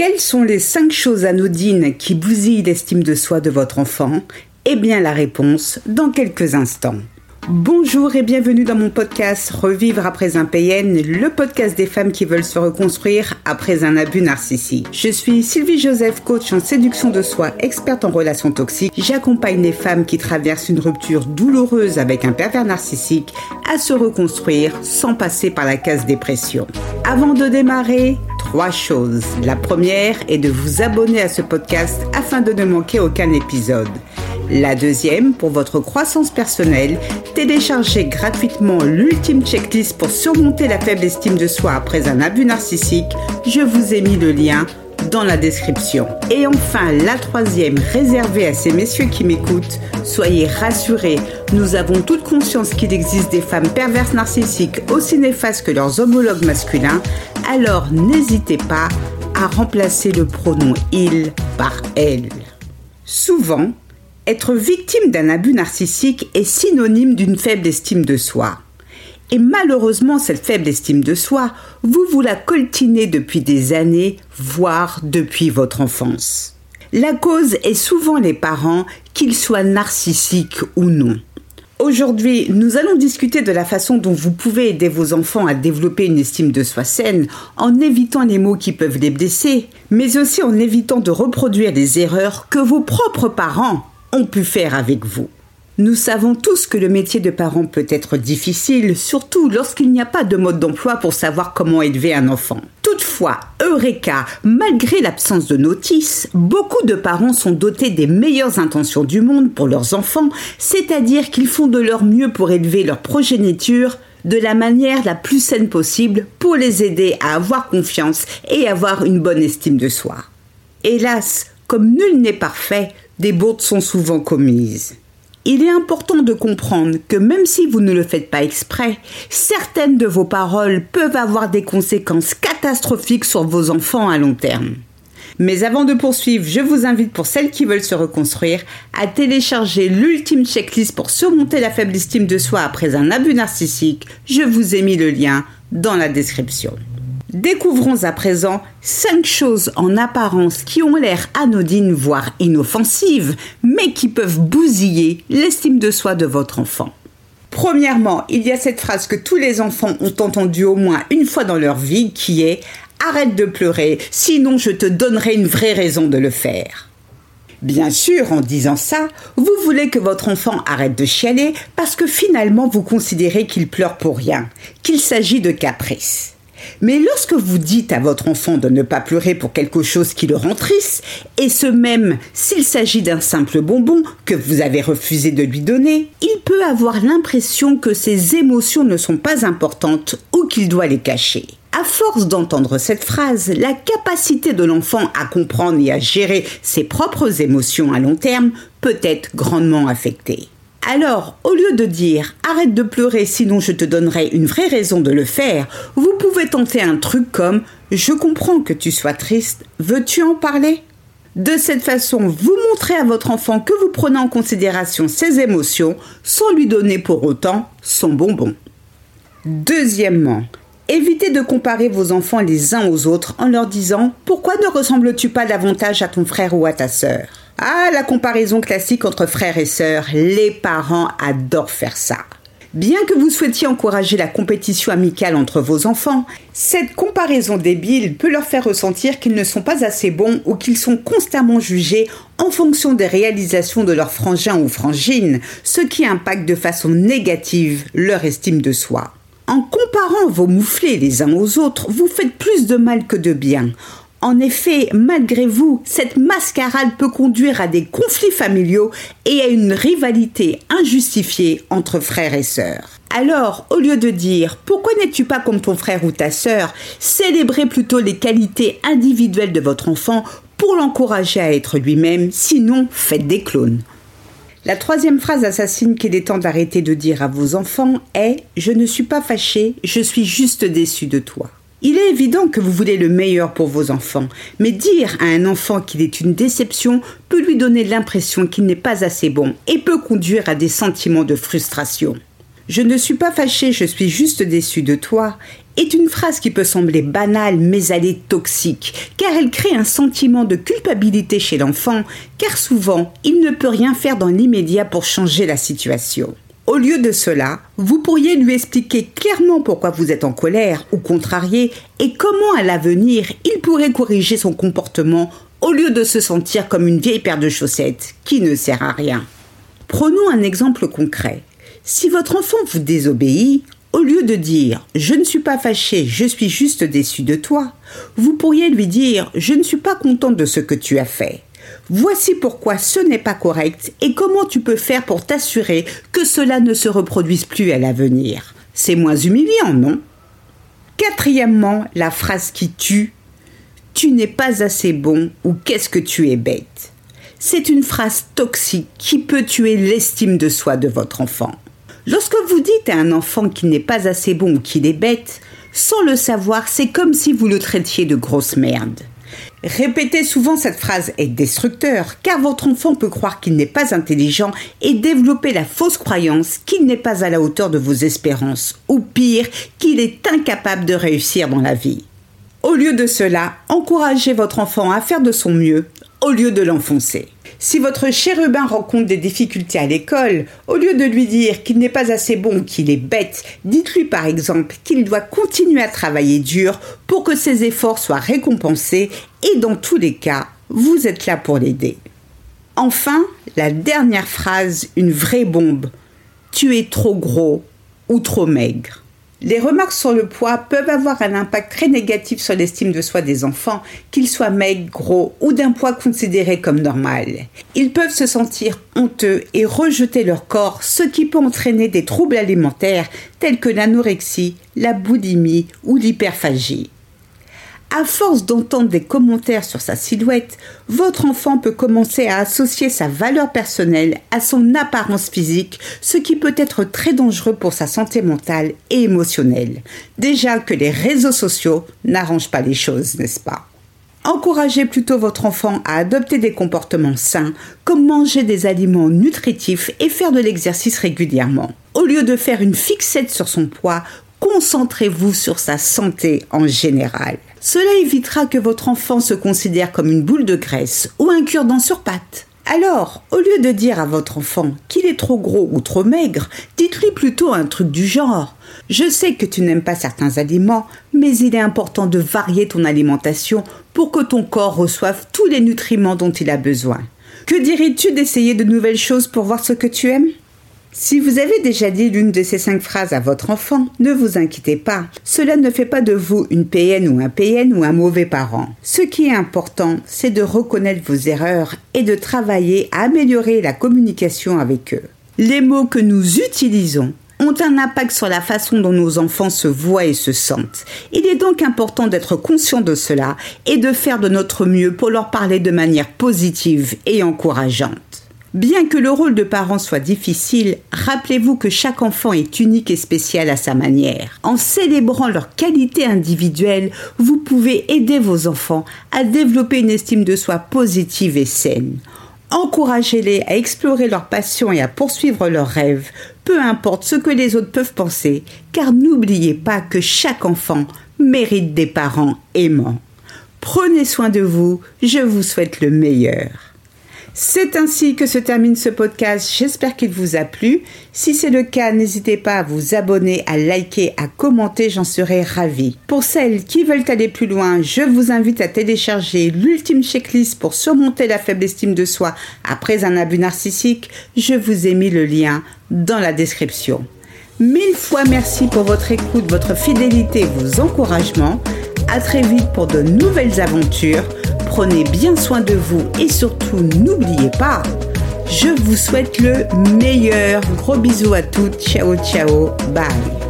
Quelles sont les 5 choses anodines qui bousillent l'estime de soi de votre enfant? Eh bien la réponse dans quelques instants. Bonjour et bienvenue dans mon podcast Revivre après un PN, le podcast des femmes qui veulent se reconstruire après un abus narcissique. Je suis Sylvie Joseph, coach en séduction de soi, experte en relations toxiques. J'accompagne les femmes qui traversent une rupture douloureuse avec un pervers narcissique à se reconstruire sans passer par la case dépression. Avant de démarrer, trois choses. La première est de vous abonner à ce podcast afin de ne manquer aucun épisode. La deuxième, pour votre croissance personnelle, téléchargez gratuitement l'ultime checklist pour surmonter la faible estime de soi après un abus narcissique. Je vous ai mis le lien dans la description. Et enfin, la troisième, réservée à ces messieurs qui m'écoutent, soyez rassurés, nous avons toute conscience qu'il existe des femmes perverses narcissiques aussi néfastes que leurs homologues masculins, alors n'hésitez pas à remplacer le pronom il par elle. Souvent, être victime d'un abus narcissique est synonyme d'une faible estime de soi. Et malheureusement, cette faible estime de soi, vous vous la coltinez depuis des années, voire depuis votre enfance. La cause est souvent les parents, qu'ils soient narcissiques ou non. Aujourd'hui, nous allons discuter de la façon dont vous pouvez aider vos enfants à développer une estime de soi saine en évitant les mots qui peuvent les blesser, mais aussi en évitant de reproduire des erreurs que vos propres parents ont pu faire avec vous. Nous savons tous que le métier de parent peut être difficile, surtout lorsqu'il n'y a pas de mode d'emploi pour savoir comment élever un enfant. Toutefois, Eureka, malgré l'absence de notice, beaucoup de parents sont dotés des meilleures intentions du monde pour leurs enfants, c'est-à-dire qu'ils font de leur mieux pour élever leur progéniture de la manière la plus saine possible pour les aider à avoir confiance et avoir une bonne estime de soi. Hélas, comme nul n'est parfait, des bourdes sont souvent commises. Il est important de comprendre que même si vous ne le faites pas exprès, certaines de vos paroles peuvent avoir des conséquences catastrophiques sur vos enfants à long terme. Mais avant de poursuivre, je vous invite pour celles qui veulent se reconstruire à télécharger l'ultime checklist pour surmonter la faible estime de soi après un abus narcissique. Je vous ai mis le lien dans la description. Découvrons à présent cinq choses en apparence qui ont l'air anodines, voire inoffensives, mais qui peuvent bousiller l'estime de soi de votre enfant. Premièrement, il y a cette phrase que tous les enfants ont entendue au moins une fois dans leur vie qui est Arrête de pleurer, sinon je te donnerai une vraie raison de le faire. Bien sûr, en disant ça, vous voulez que votre enfant arrête de chialer parce que finalement vous considérez qu'il pleure pour rien, qu'il s'agit de caprice. Mais lorsque vous dites à votre enfant de ne pas pleurer pour quelque chose qui le rend triste, et ce même s'il s'agit d'un simple bonbon que vous avez refusé de lui donner, il peut avoir l'impression que ses émotions ne sont pas importantes ou qu'il doit les cacher. À force d'entendre cette phrase, la capacité de l'enfant à comprendre et à gérer ses propres émotions à long terme peut être grandement affectée. Alors, au lieu de dire arrête de pleurer sinon je te donnerai une vraie raison de le faire, vous pouvez tenter un truc comme je comprends que tu sois triste, veux-tu en parler? De cette façon, vous montrez à votre enfant que vous prenez en considération ses émotions sans lui donner pour autant son bonbon. Deuxièmement, évitez de comparer vos enfants les uns aux autres en leur disant pourquoi ne ressembles-tu pas davantage à ton frère ou à ta sœur? Ah, la comparaison classique entre frères et sœurs, les parents adorent faire ça. Bien que vous souhaitiez encourager la compétition amicale entre vos enfants, cette comparaison débile peut leur faire ressentir qu'ils ne sont pas assez bons ou qu'ils sont constamment jugés en fonction des réalisations de leurs frangins ou frangines, ce qui impacte de façon négative leur estime de soi. En comparant vos mouflés les uns aux autres, vous faites plus de mal que de bien. En effet, malgré vous, cette mascarade peut conduire à des conflits familiaux et à une rivalité injustifiée entre frères et sœurs. Alors, au lieu de dire pourquoi n'es-tu pas comme ton frère ou ta sœur, célébrez plutôt les qualités individuelles de votre enfant pour l'encourager à être lui-même, sinon faites des clones. La troisième phrase assassine qu'il est temps d'arrêter de dire à vos enfants est Je ne suis pas fâché, je suis juste déçu de toi. Il est évident que vous voulez le meilleur pour vos enfants, mais dire à un enfant qu'il est une déception peut lui donner l'impression qu'il n'est pas assez bon et peut conduire à des sentiments de frustration. Je ne suis pas fâché, je suis juste déçu de toi est une phrase qui peut sembler banale, mais elle est toxique, car elle crée un sentiment de culpabilité chez l'enfant, car souvent, il ne peut rien faire dans l'immédiat pour changer la situation. Au lieu de cela, vous pourriez lui expliquer clairement pourquoi vous êtes en colère ou contrarié et comment à l'avenir il pourrait corriger son comportement au lieu de se sentir comme une vieille paire de chaussettes qui ne sert à rien. Prenons un exemple concret. Si votre enfant vous désobéit, au lieu de dire Je ne suis pas fâché, je suis juste déçu de toi, vous pourriez lui dire Je ne suis pas content de ce que tu as fait. Voici pourquoi ce n'est pas correct et comment tu peux faire pour t'assurer que cela ne se reproduise plus à l'avenir. C'est moins humiliant, non? Quatrièmement, la phrase qui tue Tu n'es pas assez bon ou qu'est-ce que tu es bête? C'est une phrase toxique qui peut tuer l'estime de soi de votre enfant. Lorsque vous dites à un enfant qu'il n'est pas assez bon ou qu'il est bête, sans le savoir, c'est comme si vous le traitiez de grosse merde. Répéter souvent cette phrase est destructeur, car votre enfant peut croire qu'il n'est pas intelligent et développer la fausse croyance qu'il n'est pas à la hauteur de vos espérances, ou pire, qu'il est incapable de réussir dans la vie. Au lieu de cela, encouragez votre enfant à faire de son mieux, au lieu de l'enfoncer. Si votre chérubin rencontre des difficultés à l'école, au lieu de lui dire qu'il n'est pas assez bon, qu'il est bête, dites-lui par exemple qu'il doit continuer à travailler dur pour que ses efforts soient récompensés et dans tous les cas, vous êtes là pour l'aider. Enfin, la dernière phrase, une vraie bombe. Tu es trop gros ou trop maigre. Les remarques sur le poids peuvent avoir un impact très négatif sur l'estime de soi des enfants, qu'ils soient maigres, gros ou d'un poids considéré comme normal. Ils peuvent se sentir honteux et rejeter leur corps, ce qui peut entraîner des troubles alimentaires tels que l'anorexie, la boulimie ou l'hyperphagie. À force d'entendre des commentaires sur sa silhouette, votre enfant peut commencer à associer sa valeur personnelle à son apparence physique, ce qui peut être très dangereux pour sa santé mentale et émotionnelle. Déjà que les réseaux sociaux n'arrangent pas les choses, n'est-ce pas? Encouragez plutôt votre enfant à adopter des comportements sains, comme manger des aliments nutritifs et faire de l'exercice régulièrement. Au lieu de faire une fixette sur son poids, concentrez-vous sur sa santé en général. Cela évitera que votre enfant se considère comme une boule de graisse ou un cure-dent sur pattes. Alors, au lieu de dire à votre enfant qu'il est trop gros ou trop maigre, dites-lui plutôt un truc du genre Je sais que tu n'aimes pas certains aliments, mais il est important de varier ton alimentation pour que ton corps reçoive tous les nutriments dont il a besoin. Que dirais-tu d'essayer de nouvelles choses pour voir ce que tu aimes? Si vous avez déjà dit l'une de ces cinq phrases à votre enfant, ne vous inquiétez pas. Cela ne fait pas de vous une PN ou un PN ou un mauvais parent. Ce qui est important, c'est de reconnaître vos erreurs et de travailler à améliorer la communication avec eux. Les mots que nous utilisons ont un impact sur la façon dont nos enfants se voient et se sentent. Il est donc important d'être conscient de cela et de faire de notre mieux pour leur parler de manière positive et encourageante. Bien que le rôle de parent soit difficile, rappelez-vous que chaque enfant est unique et spécial à sa manière. En célébrant leurs qualités individuelles, vous pouvez aider vos enfants à développer une estime de soi positive et saine. Encouragez-les à explorer leurs passions et à poursuivre leurs rêves, peu importe ce que les autres peuvent penser, car n'oubliez pas que chaque enfant mérite des parents aimants. Prenez soin de vous, je vous souhaite le meilleur. C'est ainsi que se termine ce podcast. J'espère qu'il vous a plu. Si c'est le cas, n'hésitez pas à vous abonner, à liker, à commenter, j'en serai ravie. Pour celles qui veulent aller plus loin, je vous invite à télécharger l'ultime checklist pour surmonter la faible estime de soi après un abus narcissique. Je vous ai mis le lien dans la description. Mille fois merci pour votre écoute, votre fidélité, vos encouragements. À très vite pour de nouvelles aventures. Prenez bien soin de vous et surtout n'oubliez pas, je vous souhaite le meilleur. Gros bisous à toutes. Ciao ciao. Bye.